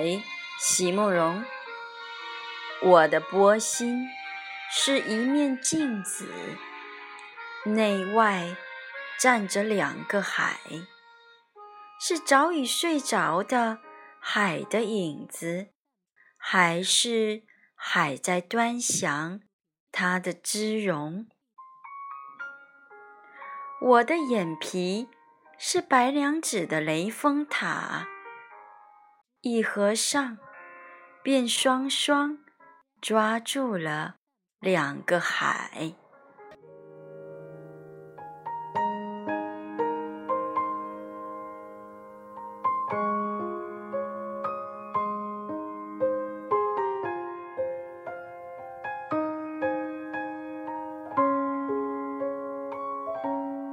海，席慕容。我的波心是一面镜子，内外站着两个海，是早已睡着的海的影子，还是海在端详它的姿容？我的眼皮是白娘子的雷峰塔。一合上，便双双抓住了两个海。